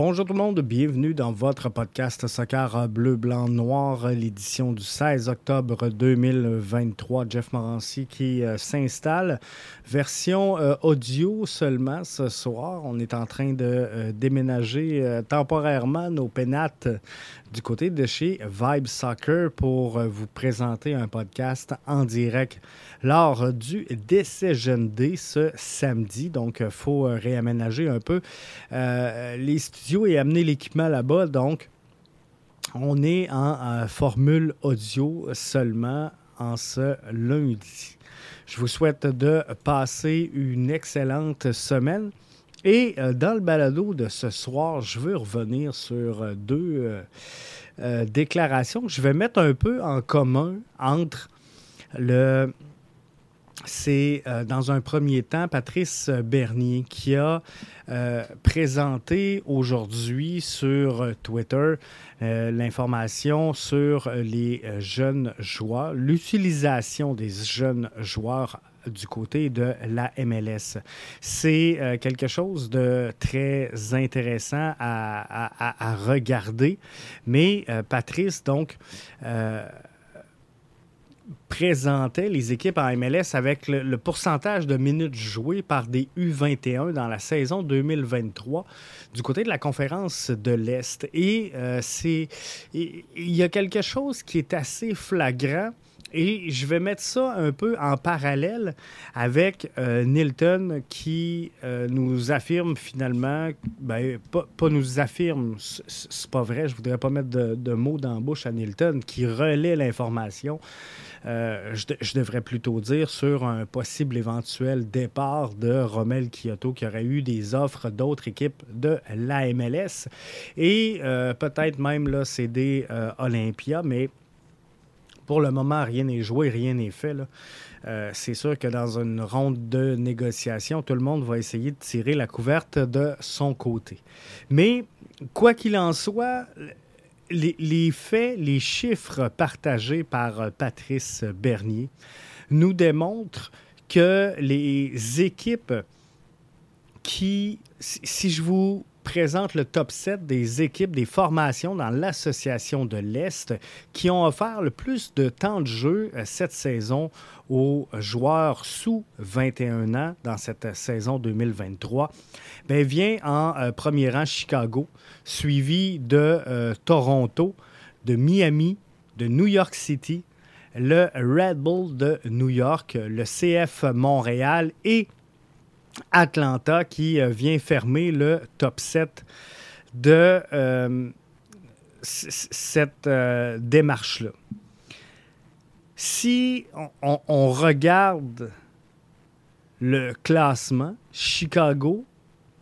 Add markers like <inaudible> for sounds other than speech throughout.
Bonjour tout le monde, bienvenue dans votre podcast Soccer Bleu, Blanc, Noir, l'édition du 16 octobre 2023. Jeff Morancy qui euh, s'installe. Version euh, audio seulement ce soir. On est en train de euh, déménager temporairement nos pénates du côté de chez Vibe Soccer pour vous présenter un podcast en direct lors du décès jeune D ce samedi. Donc, il faut réaménager un peu les studios et amener l'équipement là-bas. Donc, on est en formule audio seulement en ce lundi. Je vous souhaite de passer une excellente semaine. Et euh, dans le balado de ce soir, je veux revenir sur euh, deux euh, déclarations je vais mettre un peu en commun entre le, c'est dans un premier temps Patrice Bernier qui a présenté aujourd'hui sur Twitter l'information sur les jeunes joueurs, l'utilisation des jeunes joueurs du côté de la MLS. C'est quelque chose de très intéressant à, regarder, mais Patrice, donc, présentait les équipes en MLS avec le, pourcentage de minutes jouées par des U21 dans la saison 2023 du côté de la conférence de l'Est. Et euh, c'est il y a quelque chose qui est assez flagrant. Et je vais mettre ça un peu en parallèle avec euh, Nilton qui euh, nous affirme finalement, ben, pas, nous affirme, c'est pas vrai, je voudrais pas mettre de, mots dans à Nilton, qui relaie l'information euh, je, devrais plutôt dire, sur un possible éventuel départ de Romel Kyoto, qui aurait eu des offres d'autres équipes de la MLS et peut-être même là, euh, Olympia, mais pour le moment, rien n'est joué, rien n'est fait. c'est sûr que dans une ronde de négociation, tout le monde va essayer de tirer la couverte de son côté. Mais quoi qu'il en soit, les, faits, les chiffres partagés par euh, Patrice Bernier nous démontrent que les équipes qui, si je vous présente le top 7 des équipes, des formations dans l'association de l'Est qui ont offert le plus de temps de jeu euh, cette saison aux joueurs sous 21 ans dans cette saison 2023, bien, vient en euh, premier rang Chicago, suivi de euh, Toronto, de Miami, de New York City, le Red Bull de New York, le CF Montréal et Atlanta qui euh, vient fermer le top 7 de euh, cette euh, démarche-là. Si on, regarde le classement, Chicago,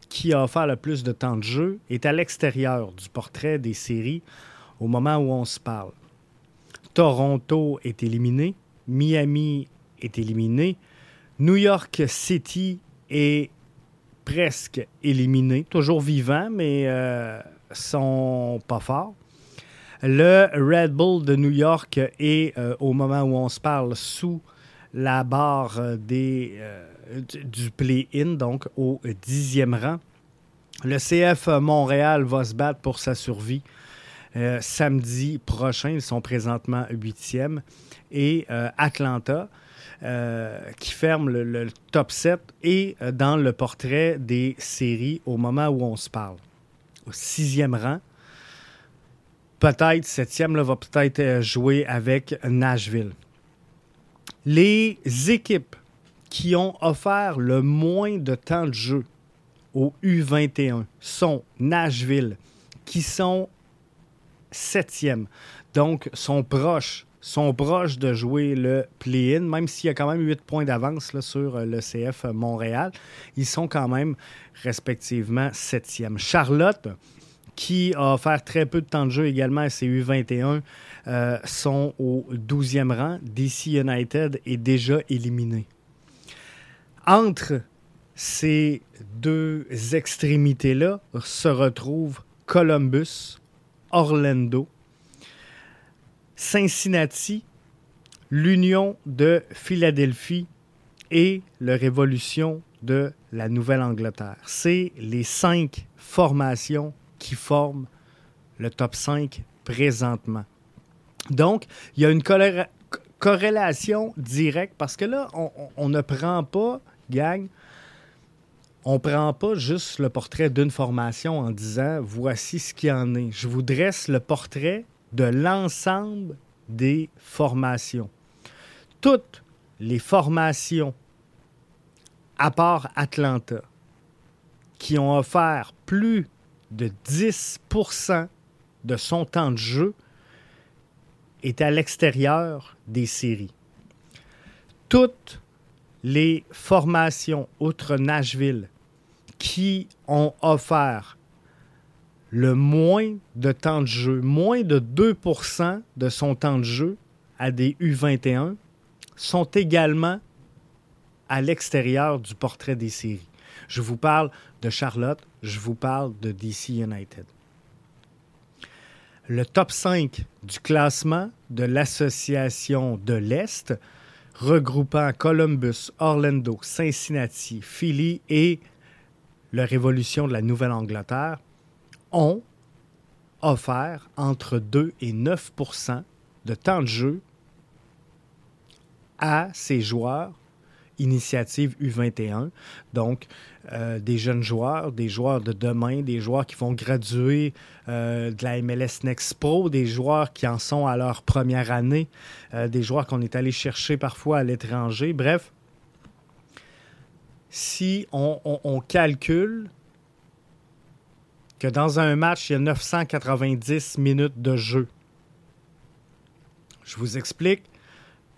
qui a offert le plus de temps de jeu, est à l'extérieur du portrait des séries au moment où on se parle. Toronto est éliminé, Miami est éliminé, New York City est presque éliminé, toujours vivant, mais euh, sont pas forts. Le Red Bull de New York est, euh, au moment où on se parle, sous la barre des, euh, du play-in, donc au dixième rang. Le CF Montréal va se battre pour sa survie samedi prochain. Ils sont présentement huitième. Et Atlanta, euh, qui ferme le, top 7 et euh, dans le portrait des séries au moment où on se parle. Au sixième rang. Peut-être, septième, là, va peut-être euh, jouer avec Nashville. Les équipes qui ont offert le moins de temps de jeu au U21 sont Nashville, qui sont septième, donc sont proches sont proches de jouer le play-in, même s'il y a quand même 8 points d'avance sur euh, le CF Montréal. Ils sont quand même respectivement 7e. Charlotte, qui a offert très peu de temps de jeu également à ses U21, euh, sont au 12e rang. DC United est déjà éliminé. Entre ces deux extrémités-là se retrouvent Columbus, Orlando, Cincinnati, l'Union de Philadelphie et le Révolution de la Nouvelle-Angleterre. C'est les cinq formations qui forment le top 5 présentement. Donc, il y a une corrélation directe parce que là, on, ne prend pas, gang, on ne prend pas juste le portrait d'une formation en disant voici ce qu'il en est. Je vous dresse le portrait de l'ensemble des formations. Toutes les formations, à part Atlanta, qui ont offert plus de 10% de son temps de jeu est à l'extérieur des séries. Toutes les formations, outre Nashville, qui ont offert le moins de temps de jeu, moins de 2% de son temps de jeu à des U21, sont également à l'extérieur du portrait des séries. Je vous parle de Charlotte, je vous parle de DC United. Le top 5 du classement de l'Association de l'Est, regroupant Columbus, Orlando, Cincinnati, Philly et la Révolution de la Nouvelle-Angleterre, ont offert entre 2 et 9% de temps de jeu à ces joueurs initiative U21. Donc, euh, des jeunes joueurs, des joueurs de demain, des joueurs qui vont graduer euh, de la MLS Next des joueurs qui en sont à leur première année, euh, des joueurs qu'on est allé chercher parfois à l'étranger. Bref, si on, calcule que dans un match, il y a 990 minutes de jeu, je vous explique,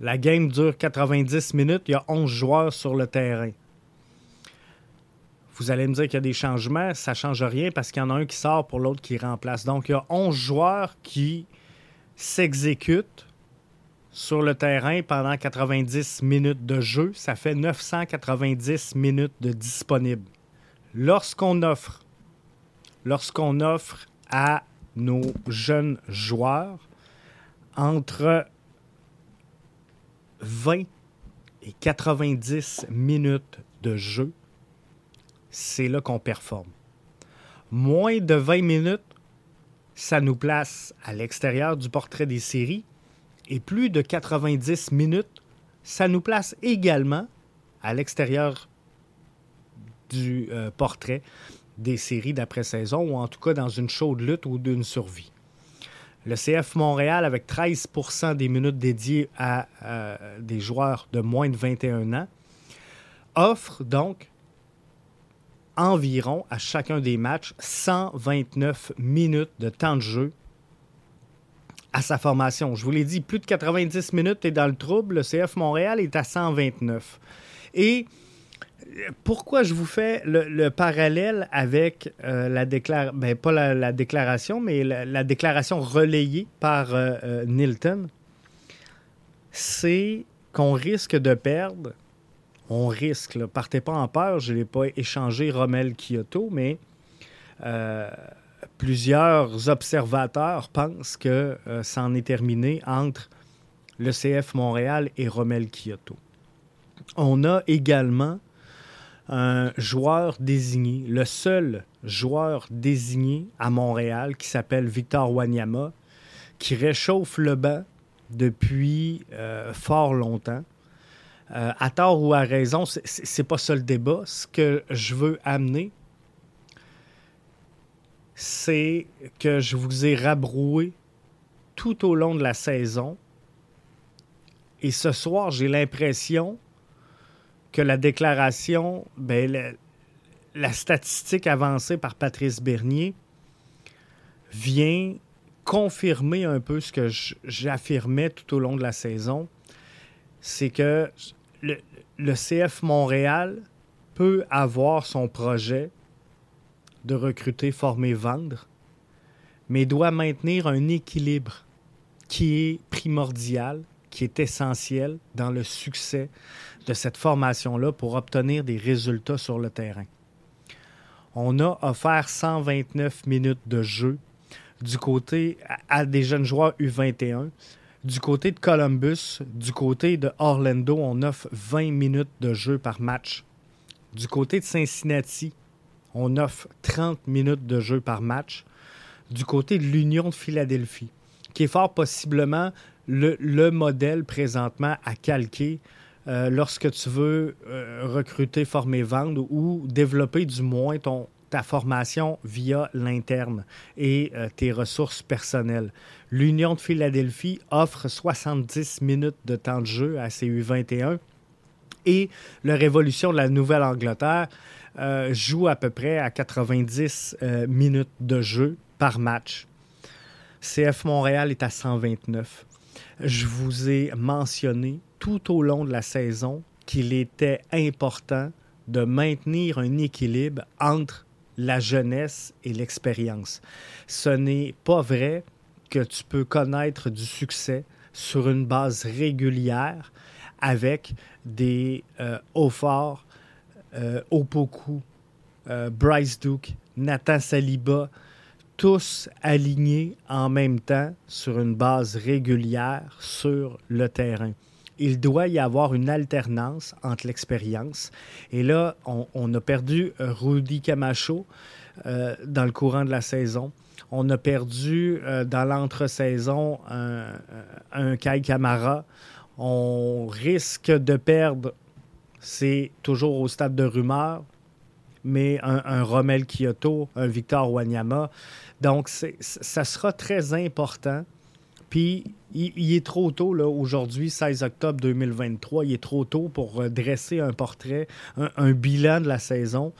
la game dure 90 minutes, il y a 11 joueurs sur le terrain. Vous allez me dire qu'il y a des changements, ça ne change rien parce qu'il y en a un qui sort pour l'autre qui remplace. Donc, il y a 11 joueurs qui s'exécutent sur le terrain pendant 90 minutes de jeu. Ça fait 990 minutes de disponible. Lorsqu'on offre, lorsqu'on offre à nos jeunes joueurs entre 20 et 90 minutes de jeu, c'est là qu'on performe. Moins de 20 minutes, ça nous place à l'extérieur du portrait des séries. Et plus de 90 minutes, ça nous place également à l'extérieur du euh, portrait des séries d'après-saison, ou en tout cas dans une chaude lutte ou d'une survie. Le CF Montréal, avec 13% des minutes dédiées à euh, des joueurs de moins de 21 ans, offre donc environ à chacun des matchs 129 minutes de temps de jeu à sa formation. Je vous l'ai dit, plus de 90 minutes est dans le trouble. Le CF Montréal est à 129. Et pourquoi je vous fais le, parallèle avec euh, la déclaration, ben, pas la, déclaration, mais la, déclaration relayée par euh, euh, Nilton, c'est qu'on risque de perdre, on risque, partez pas en peur, je n'ai pas échangé Rommel Kyoto, mais plusieurs observateurs pensent que ça en est terminé entre le CF Montréal et Rommel Kyoto. On a également un joueur désigné, le seul joueur désigné à Montréal qui s'appelle Victor Wanyama, qui réchauffe le banc depuis euh, fort longtemps. Euh, à tort ou à raison, c'est pas ça le débat. Ce que je veux amener, c'est que je vous ai rabroué tout au long de la saison. Et ce soir, j'ai l'impression que la déclaration, ben, la, statistique avancée par Patrice Bernier vient confirmer un peu ce que j'affirmais tout au long de la saison. C'est que le, le CF Montréal peut avoir son projet de recruter, former, vendre, mais doit maintenir un équilibre qui est primordial, qui est essentiel dans le succès de cette formation-là pour obtenir des résultats sur le terrain. On a offert 129 minutes de jeu du côté à des jeunes joueurs U21. Du côté de Columbus, du côté de Orlando, on offre 20 minutes de jeu par match. Du côté de Cincinnati, on offre 30 minutes de jeu par match du côté de l'Union de Philadelphie, qui est fort possiblement le, modèle présentement à calquer euh, lorsque tu veux euh, recruter, former, vendre ou développer du moins ta formation via l'interne et euh, tes ressources personnelles. L'Union de Philadelphie offre 70 minutes de temps de jeu à ces U21 et la Révolution de la Nouvelle-Angleterre joue à peu près à 90 minutes de jeu par match. CF Montréal est à 129. Je vous ai mentionné tout au long de la saison qu'il était important de maintenir un équilibre entre la jeunesse et l'expérience. Ce n'est pas vrai que tu peux connaître du succès sur une base régulière avec des euh, hauts forts, euh, Opoku, euh, Bryce Duke, Nathan Saliba, tous alignés en même temps sur une base régulière sur le terrain. Il doit y avoir une alternance entre l'expérience. Et là, on, a perdu Rudy Camacho euh, dans le courant de la saison. On a perdu euh, dans l'entre-saison un, Kai Kamara. On risque de perdre, c'est toujours au stade de rumeur, mais un, un Romel Kyoto, un Victor Wanyama. Donc, ça sera très important. Puis, il, est trop tôt, là, aujourd'hui, 16 octobre 2023, il est trop tôt pour euh, dresser un portrait, un, bilan de la saison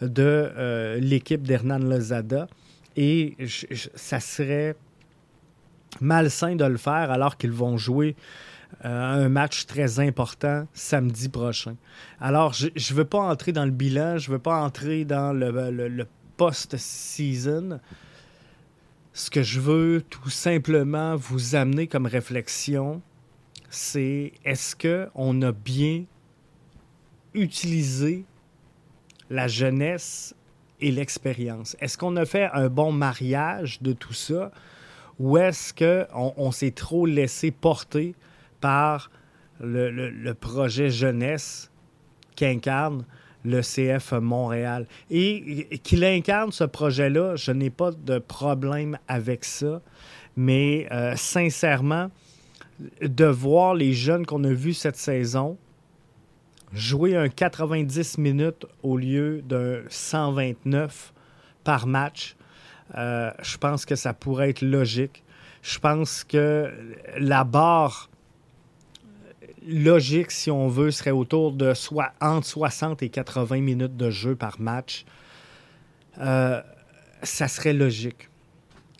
de euh, l'équipe d'Hernan Lozada. Et ça serait malsain de le faire alors qu'ils vont jouer euh, un match très important samedi prochain. Alors, je ne veux pas entrer dans le bilan, je ne veux pas entrer dans le post-season ce que je veux tout simplement vous amener comme réflexion, c'est est-ce qu'on a bien utilisé la jeunesse et l'expérience? Est-ce qu'on a fait un bon mariage de tout ça ou est-ce qu'on on, s'est trop laissé porter par le projet jeunesse qu'incarne le CF Montréal. Et qu'il incarne ce projet-là, je n'ai pas de problème avec ça. Mais euh, sincèrement, de voir les jeunes qu'on a vus cette saison jouer un 90 minutes au lieu d'un 129 par match, euh, je pense que ça pourrait être logique. Je pense que la barre logique, si on veut, serait autour de soit entre 60 et 80 minutes de jeu par match. Euh, ça serait logique.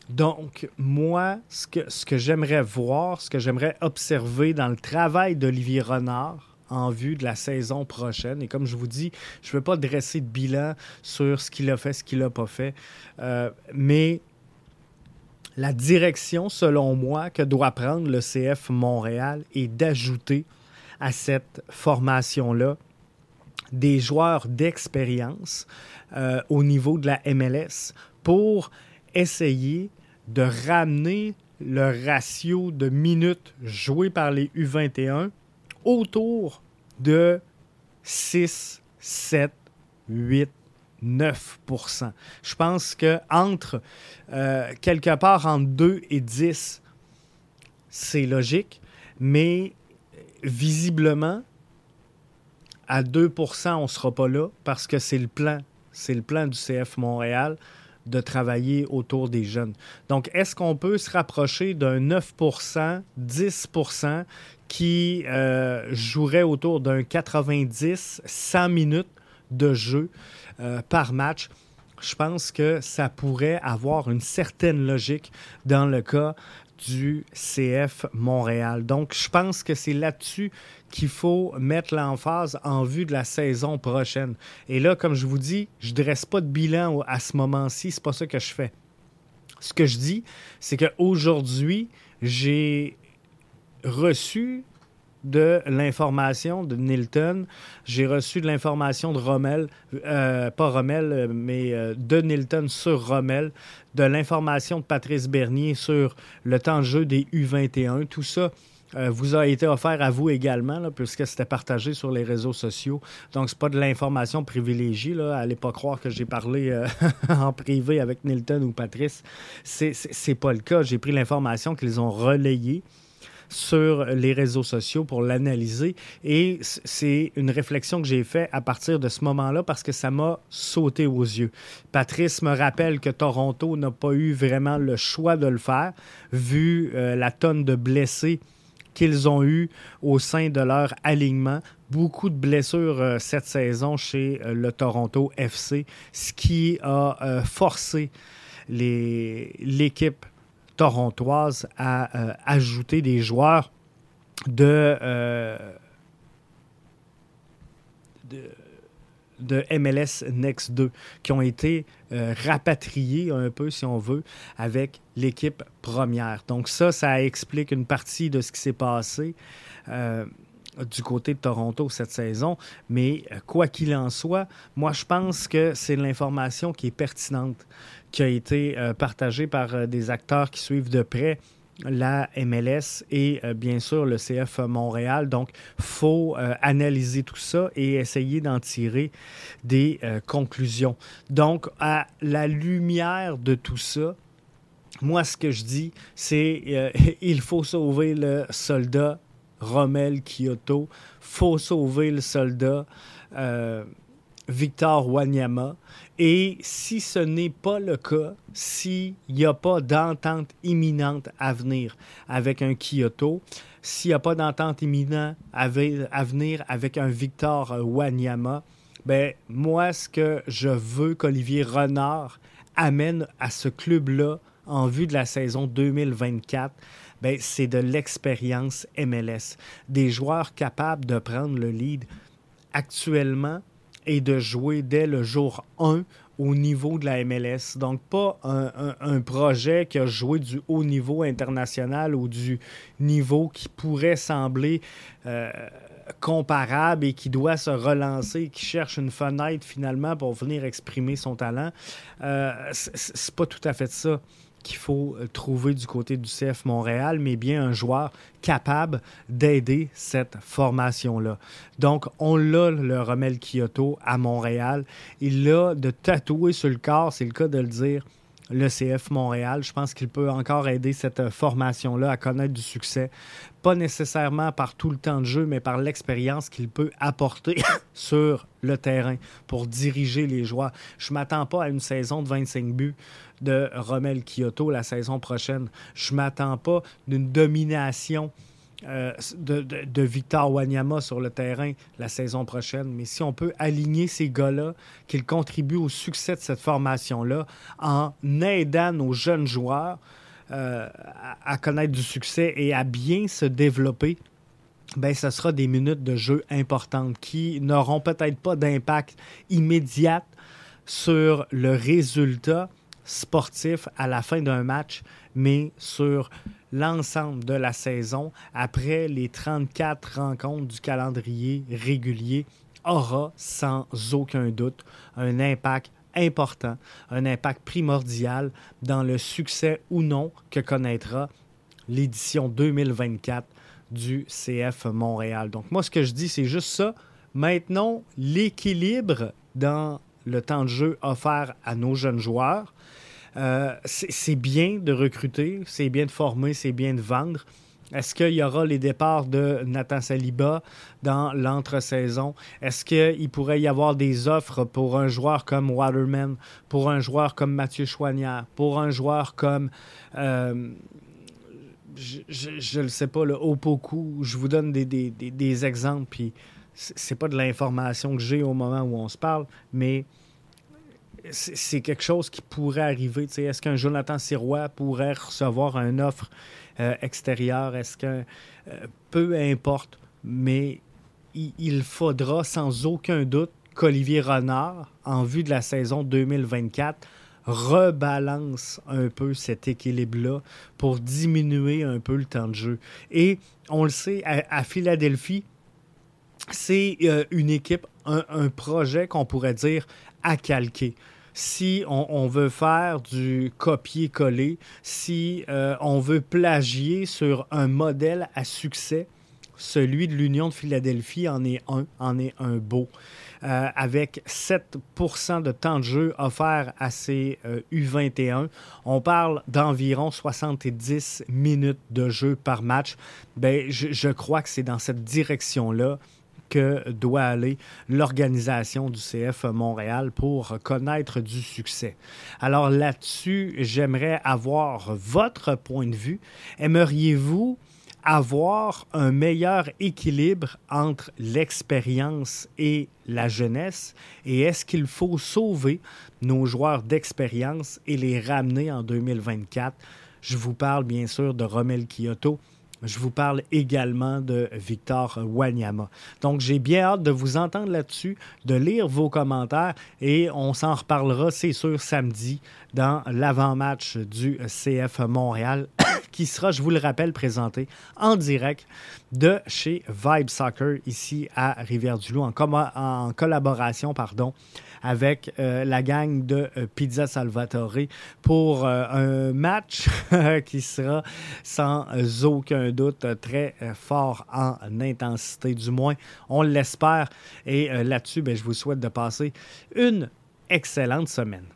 Donc, moi, ce que, j'aimerais voir, ce que j'aimerais observer dans le travail d'Olivier Renard en vue de la saison prochaine, et comme je vous dis, je ne veux pas dresser de bilan sur ce qu'il a fait, ce qu'il n'a pas fait, euh, mais la direction, selon moi, que doit prendre le CF Montréal est d'ajouter à cette formation-là des joueurs d'expérience euh, au niveau de la MLS pour essayer de ramener le ratio de minutes jouées par les U21 autour de 6, 7, 8, 9% Je pense que entre euh, quelque part entre 2 et 10, c'est logique, mais visiblement, à 2% on ne sera pas là parce que c'est le plan. C'est le du CF Montréal de travailler autour des jeunes. Donc, est-ce qu'on peut se rapprocher d'un 9% 10% qui euh, jouerait autour d'un 90, 100 minutes de jeu euh, par match. Je pense que ça pourrait avoir une certaine logique dans le cas du CF Montréal. Donc, je pense que c'est là-dessus qu'il faut mettre l'emphase en vue de la saison prochaine. Et là, comme je vous dis, je ne dresse pas de bilan à ce moment-ci, c'est pas ça que je fais. Ce que je dis, c'est qu'aujourd'hui, j'ai reçu de l'information de Nilton. J'ai reçu de l'information de Rommel, euh, pas Rommel, mais euh, de Nilton sur Rommel, de l'information de Patrice Bernier sur le temps de jeu des U21. Tout ça euh, vous a été offert à vous également, puisque c'était partagé sur les réseaux sociaux. Donc, ce n'est pas de l'information privilégiée. Là. Allez pas croire que j'ai parlé euh, <laughs> en privé avec Nilton ou Patrice. C'est n'est pas le cas. J'ai pris l'information qu'ils ont relayée sur les réseaux sociaux pour l'analyser. Et c'est une réflexion que j'ai faite à partir de ce moment-là parce que ça m'a sauté aux yeux. Patrice me rappelle que Toronto n'a pas eu vraiment le choix de le faire, vu euh, la tonne de blessés qu'ils ont eu au sein de leur alignement. Beaucoup de blessures euh, cette saison chez euh, le Toronto FC, ce qui a forcé l'équipe torontoise à ajouter des joueurs de, de de MLS Next 2 qui ont été euh, rapatriés un peu, si on veut, avec l'équipe première. Donc ça, ça explique une partie de ce qui s'est passé. Euh, du côté de Toronto cette saison. Mais euh, quoi qu'il en soit, moi, je pense que c'est l'information qui est pertinente, qui a été partagée par des acteurs qui suivent de près la MLS et euh, bien sûr le CF Montréal. Donc, faut euh, analyser tout ça et essayer d'en tirer des euh, conclusions. Donc, à la lumière de tout ça, moi, ce que je dis, c'est <laughs> il faut sauver le soldat Rommel Kyoto, faut sauver le soldat Victor Wanyama. Et si ce n'est pas le cas, s'il n'y a pas d'entente imminente à venir avec un Kyoto, s'il n'y a pas d'entente imminente à venir avec un Victor Wanyama, ben moi, ce que je veux qu'Olivier Renard amène à ce club-là en vue de la saison 2024, ben, c'est de l'expérience MLS. Des joueurs capables de prendre le lead. Actuellement, et de jouer dès le jour 1 au niveau de la MLS. Donc, pas un, projet qui a joué du haut niveau international ou du niveau qui pourrait sembler euh, comparable et qui doit se relancer, qui cherche une fenêtre finalement pour venir exprimer son talent. Euh, c'est pas tout à fait ça qu'il faut euh, trouver du côté du CF Montréal, mais bien un joueur capable d'aider cette formation-là. Donc, on l'a, le Romel Kyoto, à Montréal. Il l'a de tatouer sur le corps, c'est le cas de le dire, le CF Montréal. Je pense qu'il peut encore aider cette formation-là à connaître du succès. Pas nécessairement par tout le temps de jeu, mais par l'expérience qu'il peut apporter <laughs> sur le terrain pour diriger les joueurs. Je ne m'attends pas à une saison de 25 buts de Romel Kyoto la saison prochaine. Je m'attends pas d'une domination euh, de, Victor Wanyama sur le terrain la saison prochaine. Mais si on peut aligner ces gars-là, qu'ils contribuent au succès de cette formation-là en aidant nos jeunes joueurs euh, à, connaître du succès et à bien se développer, ben, ce sera des minutes de jeu importantes qui n'auront peut-être pas d'impact immédiat sur le résultat sportif à la fin d'un match, mais sur l'ensemble de la saison, après les 34 rencontres du calendrier régulier, aura sans aucun doute un impact important, un impact primordial dans le succès ou non que connaîtra l'édition 2024 du CF Montréal. Donc moi, ce que je dis, c'est juste ça. Maintenant, l'équilibre dans le temps de jeu offert à nos jeunes joueurs, euh, c'est bien de recruter, c'est bien de former, c'est bien de vendre. Est-ce qu'il y aura les départs de Nathan Saliba dans l'entre-saison? Est-ce qu'il pourrait y avoir des offres pour un joueur comme Waterman, pour un joueur comme Mathieu Chouanière, pour un joueur comme, euh, je ne sais pas, le Opoku? Je vous donne des, des exemples, puis c'est pas de l'information que j'ai au moment où on se parle, mais c'est quelque chose qui pourrait arriver. Est-ce qu'un Jonathan Sirois pourrait recevoir une offre euh, extérieure? Est-ce qu'un. Euh, peu importe, mais il, faudra sans aucun doute qu'Olivier Renard, en vue de la saison 2024, rebalance un peu cet équilibre-là pour diminuer un peu le temps de jeu. Et on le sait, à, Philadelphie, c'est euh, une équipe, un projet qu'on pourrait dire à calquer si on, veut faire du copier-coller, si euh, on veut plagier sur un modèle à succès, celui de l'Union de Philadelphie en est un, en est un beau. Euh, avec 7% de temps de jeu offert à ces U21. Euh, on parle d'environ 70 minutes de jeu par match. Ben, je crois que c'est dans cette direction-là que doit aller l'organisation du CF Montréal pour connaître du succès. Alors là-dessus, j'aimerais avoir votre point de vue. Aimeriez-vous avoir un meilleur équilibre entre l'expérience et la jeunesse? Et est-ce qu'il faut sauver nos joueurs d'expérience et les ramener en 2024? Je vous parle bien sûr de Romel Kyoto, je vous parle également de Victor Wanyama. Donc, j'ai bien hâte de vous entendre là-dessus, de lire vos commentaires et on s'en reparlera, c'est sûr, samedi dans l'avant-match du CF Montréal <coughs> qui sera, je vous le rappelle, présenté en direct de chez Vibe Soccer ici à Rivière-du-Loup en, en collaboration pardon, avec euh, la gang de euh, Pizza Salvatore pour euh, un match <laughs> qui sera sans aucun doute très fort en intensité, du moins on l'espère. Et là-dessus, ben, je vous souhaite de passer une excellente semaine.